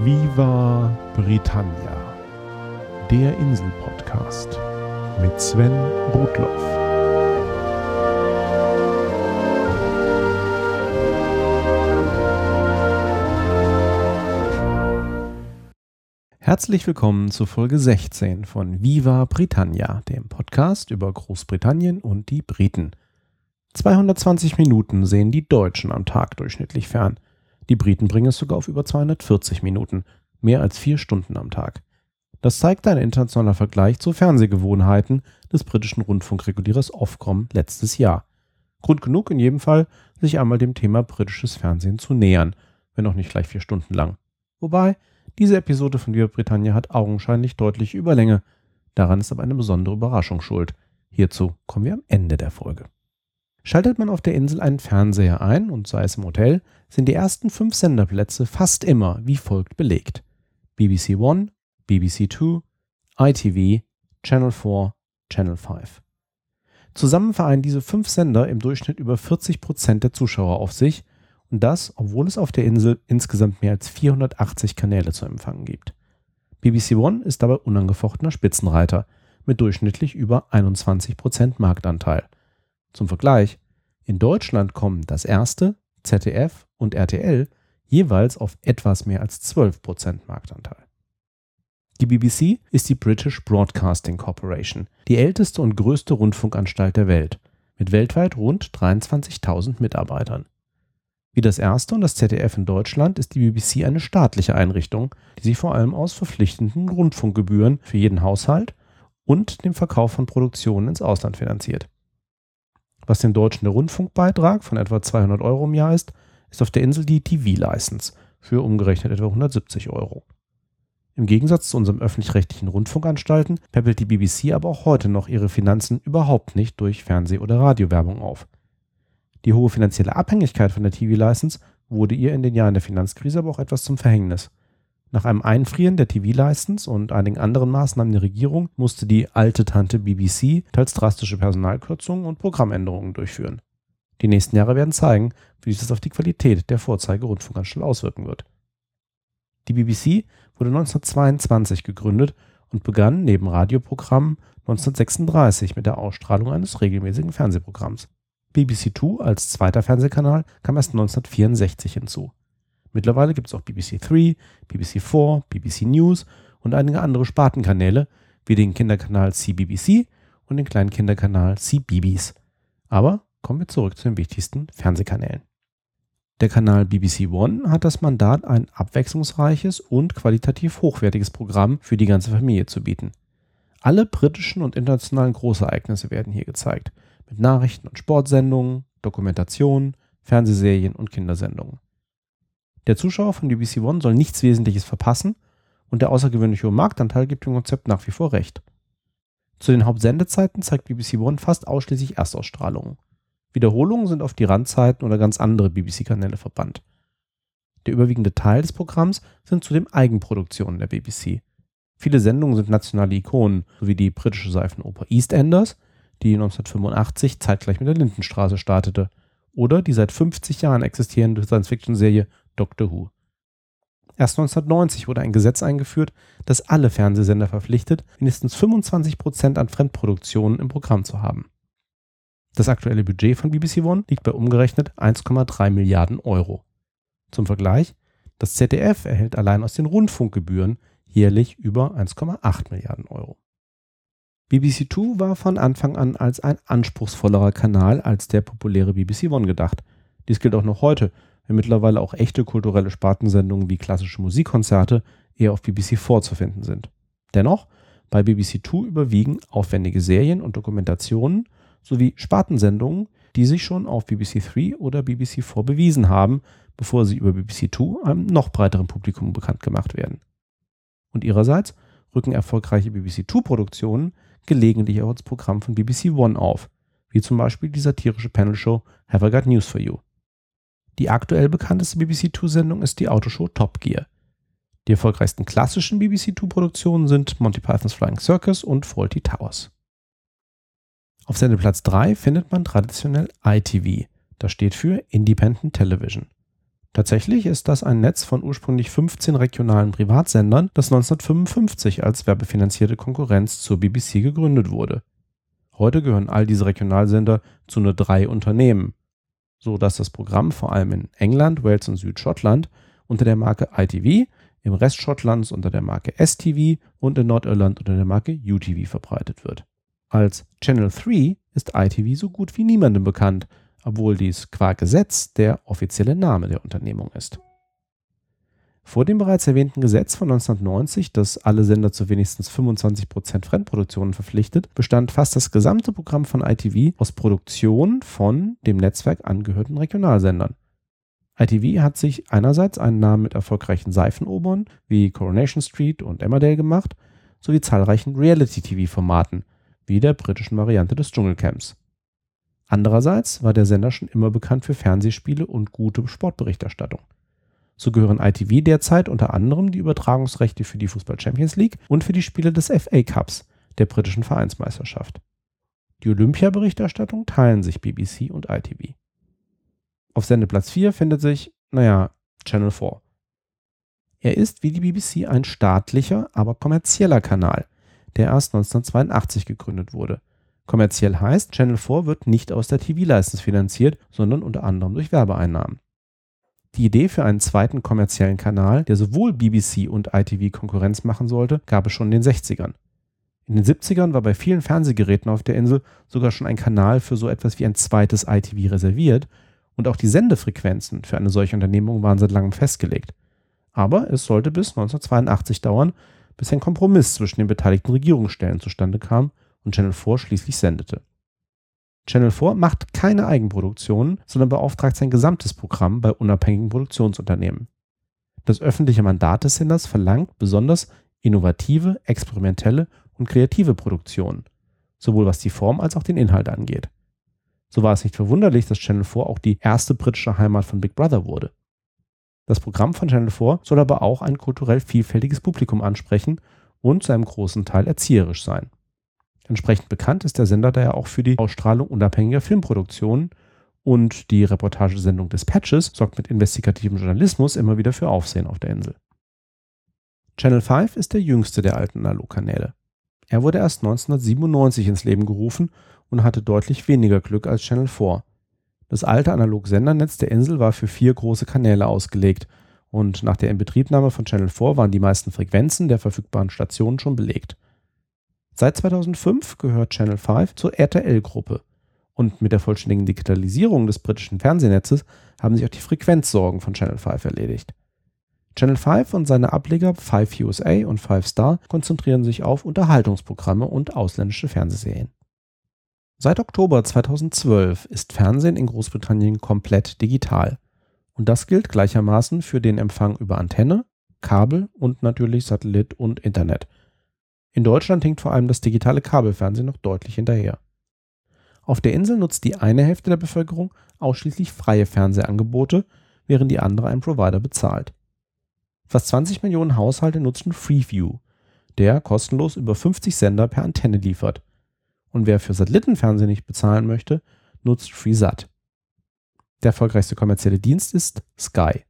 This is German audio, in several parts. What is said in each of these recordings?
Viva Britannia, der Insel-Podcast mit Sven Rudloff. Herzlich willkommen zu Folge 16 von Viva Britannia, dem Podcast über Großbritannien und die Briten. 220 Minuten sehen die Deutschen am Tag durchschnittlich fern. Die Briten bringen es sogar auf über 240 Minuten, mehr als vier Stunden am Tag. Das zeigt ein internationaler Vergleich zu Fernsehgewohnheiten des britischen Rundfunkregulierers Ofcom letztes Jahr. Grund genug in jedem Fall, sich einmal dem Thema britisches Fernsehen zu nähern, wenn auch nicht gleich vier Stunden lang. Wobei, diese Episode von Viva Britannia hat augenscheinlich deutliche Überlänge. Daran ist aber eine besondere Überraschung schuld. Hierzu kommen wir am Ende der Folge. Schaltet man auf der Insel einen Fernseher ein und sei es im Hotel, sind die ersten fünf Senderplätze fast immer wie folgt belegt. BBC One, BBC Two, ITV, Channel 4, Channel 5. Zusammen vereinen diese fünf Sender im Durchschnitt über 40 Prozent der Zuschauer auf sich und das, obwohl es auf der Insel insgesamt mehr als 480 Kanäle zu empfangen gibt. BBC One ist dabei unangefochtener Spitzenreiter mit durchschnittlich über 21 Prozent Marktanteil – zum Vergleich, in Deutschland kommen das erste, ZDF und RTL jeweils auf etwas mehr als 12% Marktanteil. Die BBC ist die British Broadcasting Corporation, die älteste und größte Rundfunkanstalt der Welt, mit weltweit rund 23.000 Mitarbeitern. Wie das erste und das ZDF in Deutschland ist die BBC eine staatliche Einrichtung, die sich vor allem aus verpflichtenden Rundfunkgebühren für jeden Haushalt und dem Verkauf von Produktionen ins Ausland finanziert. Was den Deutschen der Rundfunkbeitrag von etwa 200 Euro im Jahr ist, ist auf der Insel die TV-License für umgerechnet etwa 170 Euro. Im Gegensatz zu unseren öffentlich-rechtlichen Rundfunkanstalten peppelt die BBC aber auch heute noch ihre Finanzen überhaupt nicht durch Fernseh- oder Radiowerbung auf. Die hohe finanzielle Abhängigkeit von der TV-License wurde ihr in den Jahren der Finanzkrise aber auch etwas zum Verhängnis. Nach einem Einfrieren der TV-License und einigen anderen Maßnahmen der Regierung musste die alte Tante BBC teils drastische Personalkürzungen und Programmänderungen durchführen. Die nächsten Jahre werden zeigen, wie sich das auf die Qualität der Vorzeige-Rundfunkanstalt auswirken wird. Die BBC wurde 1922 gegründet und begann neben Radioprogrammen 1936 mit der Ausstrahlung eines regelmäßigen Fernsehprogramms. BBC Two als zweiter Fernsehkanal kam erst 1964 hinzu. Mittlerweile gibt es auch BBC 3, BBC 4, BBC News und einige andere Spartenkanäle, wie den Kinderkanal CBBC und den kleinen Kinderkanal CBeebies. Aber kommen wir zurück zu den wichtigsten Fernsehkanälen. Der Kanal BBC One hat das Mandat, ein abwechslungsreiches und qualitativ hochwertiges Programm für die ganze Familie zu bieten. Alle britischen und internationalen Großereignisse werden hier gezeigt, mit Nachrichten und Sportsendungen, Dokumentationen, Fernsehserien und Kindersendungen. Der Zuschauer von BBC One soll nichts Wesentliches verpassen und der außergewöhnliche hohe Marktanteil gibt dem Konzept nach wie vor recht. Zu den Hauptsendezeiten zeigt BBC One fast ausschließlich Erstausstrahlungen. Wiederholungen sind auf die Randzeiten oder ganz andere BBC-Kanäle verbannt. Der überwiegende Teil des Programms sind zudem Eigenproduktionen der BBC. Viele Sendungen sind nationale Ikonen, sowie die britische Seifenoper EastEnders, die 1985 zeitgleich mit der Lindenstraße startete, oder die seit 50 Jahren existierende Science-Fiction-Serie Doctor Who. Erst 1990 wurde ein Gesetz eingeführt, das alle Fernsehsender verpflichtet, mindestens 25 Prozent an Fremdproduktionen im Programm zu haben. Das aktuelle Budget von BBC One liegt bei umgerechnet 1,3 Milliarden Euro. Zum Vergleich, das ZDF erhält allein aus den Rundfunkgebühren jährlich über 1,8 Milliarden Euro. BBC Two war von Anfang an als ein anspruchsvollerer Kanal als der populäre BBC One gedacht. Dies gilt auch noch heute, wenn mittlerweile auch echte kulturelle Spartensendungen wie klassische Musikkonzerte eher auf BBC 4 zu finden sind. Dennoch, bei BBC 2 überwiegen aufwendige Serien und Dokumentationen sowie Spartensendungen, die sich schon auf BBC 3 oder BBC 4 bewiesen haben, bevor sie über BBC 2 einem noch breiteren Publikum bekannt gemacht werden. Und ihrerseits rücken erfolgreiche BBC 2 Produktionen gelegentlich auch ins Programm von BBC One auf, wie zum Beispiel die satirische Panelshow Have I Got News for You. Die aktuell bekannteste BBC Two-Sendung ist die Autoshow Top Gear. Die erfolgreichsten klassischen BBC Two-Produktionen sind Monty Pythons Flying Circus und Fawlty Towers. Auf Sendeplatz 3 findet man traditionell ITV. Das steht für Independent Television. Tatsächlich ist das ein Netz von ursprünglich 15 regionalen Privatsendern, das 1955 als werbefinanzierte Konkurrenz zur BBC gegründet wurde. Heute gehören all diese Regionalsender zu nur drei Unternehmen, so dass das Programm vor allem in England, Wales und Südschottland unter der Marke ITV, im Rest Schottlands unter der Marke STV und in Nordirland unter der Marke UTV verbreitet wird. Als Channel 3 ist ITV so gut wie niemandem bekannt obwohl dies qua Gesetz der offizielle Name der Unternehmung ist. Vor dem bereits erwähnten Gesetz von 1990, das alle Sender zu wenigstens 25% Fremdproduktionen verpflichtet, bestand fast das gesamte Programm von ITV aus Produktionen von dem Netzwerk angehörten Regionalsendern. ITV hat sich einerseits einen Namen mit erfolgreichen Seifenobern wie Coronation Street und Emmerdale gemacht, sowie zahlreichen Reality-TV-Formaten, wie der britischen Variante des Dschungelcamps. Andererseits war der Sender schon immer bekannt für Fernsehspiele und gute Sportberichterstattung. So gehören ITV derzeit unter anderem die Übertragungsrechte für die Fußball Champions League und für die Spiele des FA Cups, der britischen Vereinsmeisterschaft. Die Olympia-Berichterstattung teilen sich BBC und ITV. Auf Sendeplatz 4 findet sich, naja, Channel 4. Er ist wie die BBC ein staatlicher, aber kommerzieller Kanal, der erst 1982 gegründet wurde Kommerziell heißt, Channel 4 wird nicht aus der TV-License finanziert, sondern unter anderem durch Werbeeinnahmen. Die Idee für einen zweiten kommerziellen Kanal, der sowohl BBC und ITV Konkurrenz machen sollte, gab es schon in den 60ern. In den 70ern war bei vielen Fernsehgeräten auf der Insel sogar schon ein Kanal für so etwas wie ein zweites ITV reserviert und auch die Sendefrequenzen für eine solche Unternehmung waren seit langem festgelegt. Aber es sollte bis 1982 dauern, bis ein Kompromiss zwischen den beteiligten Regierungsstellen zustande kam und Channel 4 schließlich sendete. Channel 4 macht keine Eigenproduktionen, sondern beauftragt sein gesamtes Programm bei unabhängigen Produktionsunternehmen. Das öffentliche Mandat des Senders verlangt besonders innovative, experimentelle und kreative Produktionen, sowohl was die Form als auch den Inhalt angeht. So war es nicht verwunderlich, dass Channel 4 auch die erste britische Heimat von Big Brother wurde. Das Programm von Channel 4 soll aber auch ein kulturell vielfältiges Publikum ansprechen und zu einem großen Teil erzieherisch sein. Entsprechend bekannt ist der Sender daher auch für die Ausstrahlung unabhängiger Filmproduktionen und die Reportagesendung des Patches sorgt mit investigativem Journalismus immer wieder für Aufsehen auf der Insel. Channel 5 ist der jüngste der alten Analogkanäle. Er wurde erst 1997 ins Leben gerufen und hatte deutlich weniger Glück als Channel 4. Das alte Analog-Sendernetz der Insel war für vier große Kanäle ausgelegt und nach der Inbetriebnahme von Channel 4 waren die meisten Frequenzen der verfügbaren Stationen schon belegt. Seit 2005 gehört Channel 5 zur RTL-Gruppe. Und mit der vollständigen Digitalisierung des britischen Fernsehnetzes haben sich auch die Frequenzsorgen von Channel 5 erledigt. Channel 5 und seine Ableger 5 USA und 5 Star konzentrieren sich auf Unterhaltungsprogramme und ausländische Fernsehserien. Seit Oktober 2012 ist Fernsehen in Großbritannien komplett digital. Und das gilt gleichermaßen für den Empfang über Antenne, Kabel und natürlich Satellit und Internet. In Deutschland hinkt vor allem das digitale Kabelfernsehen noch deutlich hinterher. Auf der Insel nutzt die eine Hälfte der Bevölkerung ausschließlich freie Fernsehangebote, während die andere einen Provider bezahlt. Fast 20 Millionen Haushalte nutzen Freeview, der kostenlos über 50 Sender per Antenne liefert. Und wer für Satellitenfernsehen nicht bezahlen möchte, nutzt FreeSat. Der erfolgreichste kommerzielle Dienst ist Sky.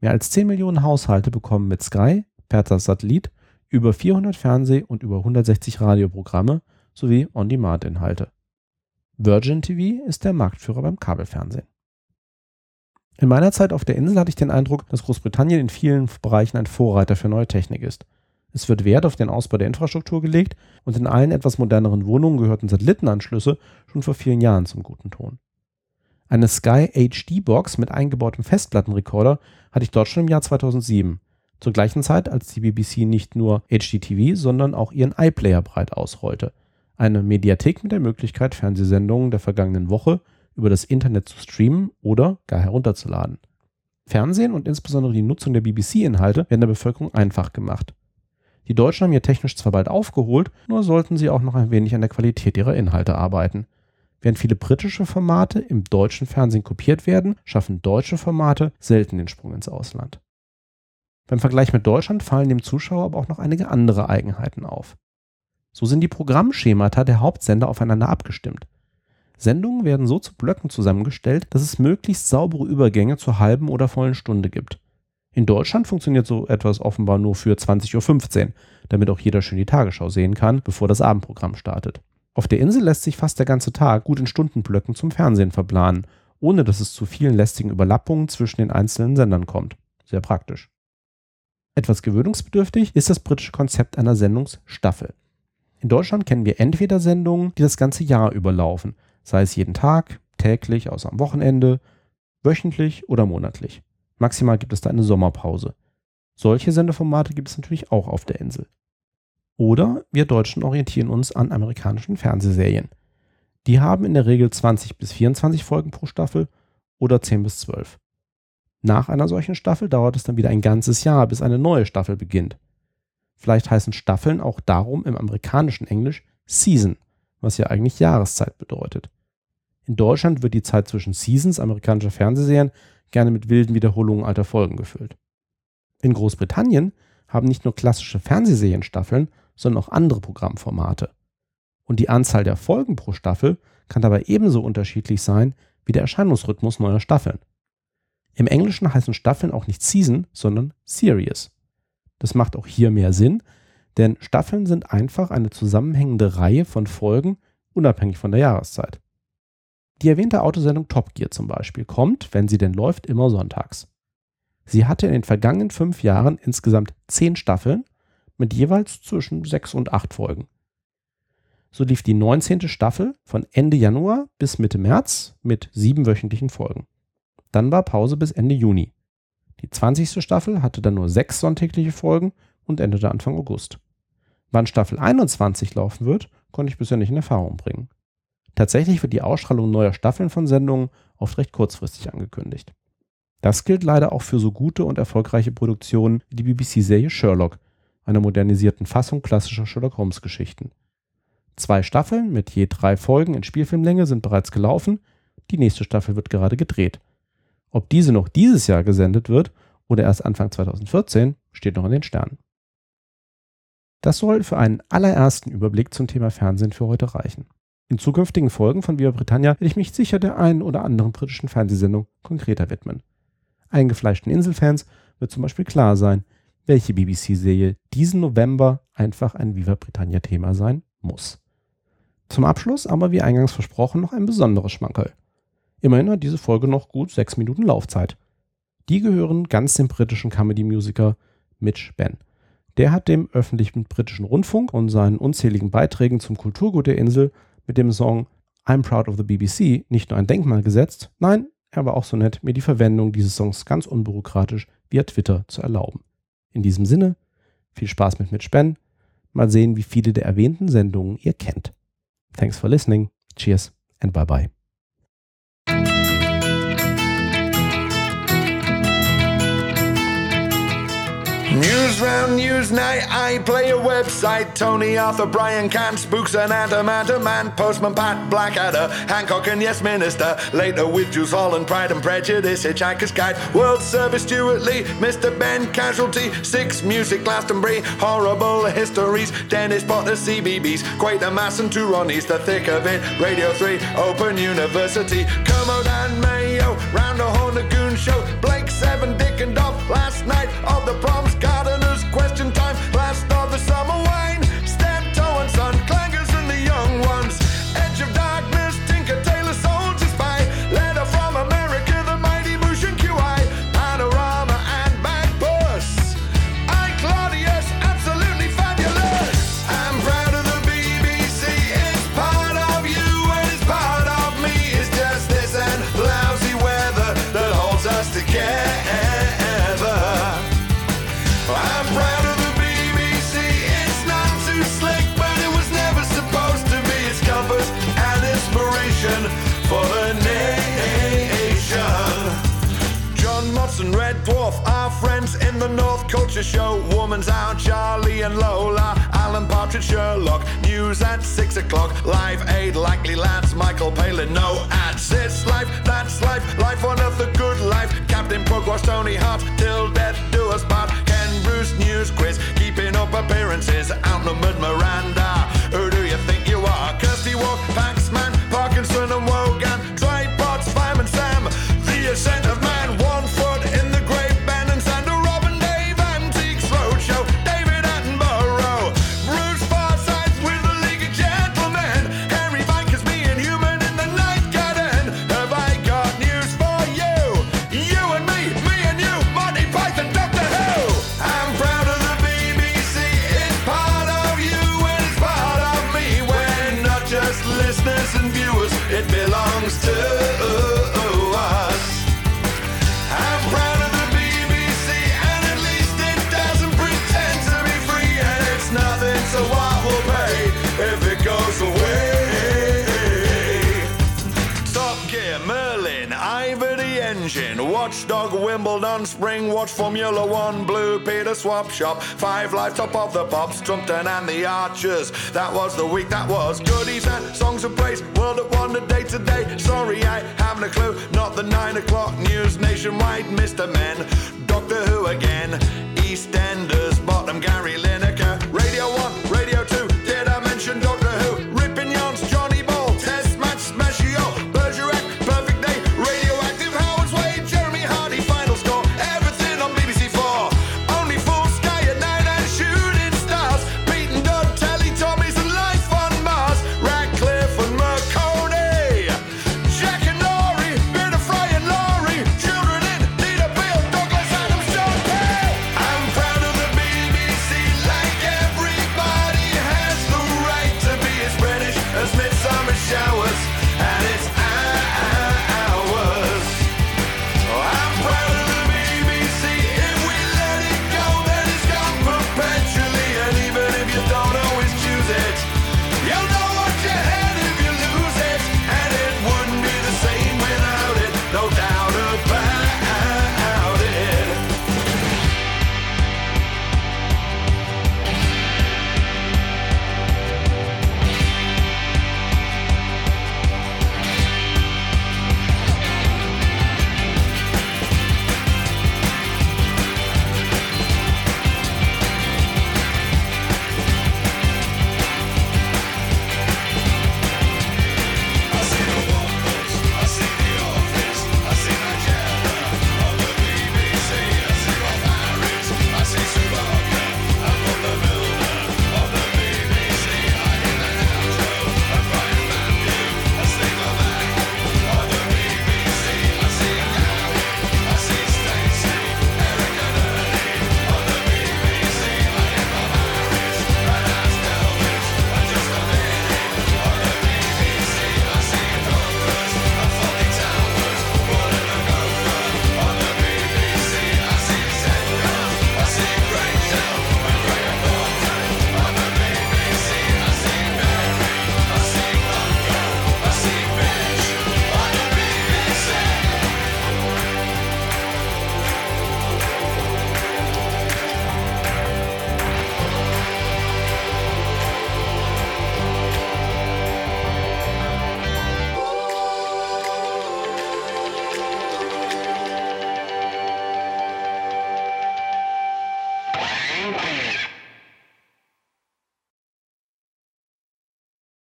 Mehr als 10 Millionen Haushalte bekommen mit Sky per Satellit über 400 Fernseh- und über 160 Radioprogramme sowie On-Demand-Inhalte. Virgin TV ist der Marktführer beim Kabelfernsehen. In meiner Zeit auf der Insel hatte ich den Eindruck, dass Großbritannien in vielen Bereichen ein Vorreiter für neue Technik ist. Es wird Wert auf den Ausbau der Infrastruktur gelegt und in allen etwas moderneren Wohnungen gehörten Satellitenanschlüsse schon vor vielen Jahren zum guten Ton. Eine Sky HD Box mit eingebautem Festplattenrekorder hatte ich dort schon im Jahr 2007 zur gleichen Zeit, als die BBC nicht nur HDTV, sondern auch ihren iPlayer breit ausrollte. Eine Mediathek mit der Möglichkeit, Fernsehsendungen der vergangenen Woche über das Internet zu streamen oder gar herunterzuladen. Fernsehen und insbesondere die Nutzung der BBC-Inhalte werden der Bevölkerung einfach gemacht. Die Deutschen haben hier technisch zwar bald aufgeholt, nur sollten sie auch noch ein wenig an der Qualität ihrer Inhalte arbeiten. Während viele britische Formate im deutschen Fernsehen kopiert werden, schaffen deutsche Formate selten den Sprung ins Ausland. Beim Vergleich mit Deutschland fallen dem Zuschauer aber auch noch einige andere Eigenheiten auf. So sind die Programmschemata der Hauptsender aufeinander abgestimmt. Sendungen werden so zu Blöcken zusammengestellt, dass es möglichst saubere Übergänge zur halben oder vollen Stunde gibt. In Deutschland funktioniert so etwas offenbar nur für 20.15 Uhr, damit auch jeder schön die Tagesschau sehen kann, bevor das Abendprogramm startet. Auf der Insel lässt sich fast der ganze Tag gut in Stundenblöcken zum Fernsehen verplanen, ohne dass es zu vielen lästigen Überlappungen zwischen den einzelnen Sendern kommt. Sehr praktisch. Etwas gewöhnungsbedürftig ist das britische Konzept einer Sendungsstaffel. In Deutschland kennen wir entweder Sendungen, die das ganze Jahr überlaufen, sei es jeden Tag, täglich, außer am Wochenende, wöchentlich oder monatlich. Maximal gibt es da eine Sommerpause. Solche Sendeformate gibt es natürlich auch auf der Insel. Oder wir Deutschen orientieren uns an amerikanischen Fernsehserien. Die haben in der Regel 20 bis 24 Folgen pro Staffel oder 10 bis 12. Nach einer solchen Staffel dauert es dann wieder ein ganzes Jahr, bis eine neue Staffel beginnt. Vielleicht heißen Staffeln auch darum im amerikanischen Englisch Season, was ja eigentlich Jahreszeit bedeutet. In Deutschland wird die Zeit zwischen Seasons amerikanischer Fernsehserien gerne mit wilden Wiederholungen alter Folgen gefüllt. In Großbritannien haben nicht nur klassische Fernsehserien Staffeln, sondern auch andere Programmformate. Und die Anzahl der Folgen pro Staffel kann dabei ebenso unterschiedlich sein wie der Erscheinungsrhythmus neuer Staffeln. Im Englischen heißen Staffeln auch nicht Season, sondern Series. Das macht auch hier mehr Sinn, denn Staffeln sind einfach eine zusammenhängende Reihe von Folgen, unabhängig von der Jahreszeit. Die erwähnte Autosendung Top Gear zum Beispiel kommt, wenn sie denn läuft, immer sonntags. Sie hatte in den vergangenen fünf Jahren insgesamt zehn Staffeln mit jeweils zwischen sechs und acht Folgen. So lief die 19. Staffel von Ende Januar bis Mitte März mit sieben wöchentlichen Folgen. Dann war Pause bis Ende Juni. Die 20. Staffel hatte dann nur sechs sonntägliche Folgen und endete Anfang August. Wann Staffel 21 laufen wird, konnte ich bisher nicht in Erfahrung bringen. Tatsächlich wird die Ausstrahlung neuer Staffeln von Sendungen oft recht kurzfristig angekündigt. Das gilt leider auch für so gute und erfolgreiche Produktionen wie die BBC-Serie Sherlock, einer modernisierten Fassung klassischer Sherlock Holmes-Geschichten. Zwei Staffeln mit je drei Folgen in Spielfilmlänge sind bereits gelaufen, die nächste Staffel wird gerade gedreht. Ob diese noch dieses Jahr gesendet wird oder erst Anfang 2014, steht noch in den Sternen. Das soll für einen allerersten Überblick zum Thema Fernsehen für heute reichen. In zukünftigen Folgen von Viva Britannia werde ich mich sicher der einen oder anderen britischen Fernsehsendung konkreter widmen. Eingefleischten Inselfans wird zum Beispiel klar sein, welche BBC-Serie diesen November einfach ein Viva Britannia-Thema sein muss. Zum Abschluss aber wie eingangs versprochen noch ein besonderes Schmankerl. Immerhin hat diese Folge noch gut sechs Minuten Laufzeit. Die gehören ganz dem britischen Comedy-Musiker Mitch Ben. Der hat dem öffentlichen britischen Rundfunk und seinen unzähligen Beiträgen zum Kulturgut der Insel mit dem Song I'm Proud of the BBC nicht nur ein Denkmal gesetzt, nein, er war auch so nett, mir die Verwendung dieses Songs ganz unbürokratisch via Twitter zu erlauben. In diesem Sinne, viel Spaß mit Mitch Ben. Mal sehen, wie viele der erwähnten Sendungen ihr kennt. Thanks for listening. Cheers and bye bye. News round news night, I play a website. Tony Arthur, Brian Cant, Spooks and Adam, Adam Man, Postman Pat, Blackadder, Hancock and Yes Minister. Later with Jules Holland, Pride and Prejudice, Hitchhiker's Guide, World Service, Stuart Lee, Mr. Ben, Casualty, Six Music, Glastonbury, Horrible Histories, Dennis Potter, CBBS, Quatermass and two Ronnies, The Thick of It, Radio 3, Open University, Kermode and Mayo, Round the Horn Goon Show, Blake 7, Dick and Dove, Last Night of the Proms, Woman's Charlie and Lola, Alan Partridge, Sherlock. News at six o'clock. Live Aid, Likely Lads, Michael Palin, no ads. It's life, that's life. Life on earth, a good life. Captain Pugwash, Tony Hart, till death do us part. Ken Bruce News Quiz, keeping up appearances. Outnumbered Miranda, Watchdog Wimbledon, Spring Watch Formula One, Blue Peter Swap Shop, Five Live Top of the Pops, Trumpton and the Archers. That was the week that was. Goodies and songs of praise, World at Wonder Day today. Sorry, I haven't a clue. Not the nine o'clock news, nationwide, Mr. Men. Doctor Who again, EastEnders, Bottom Gary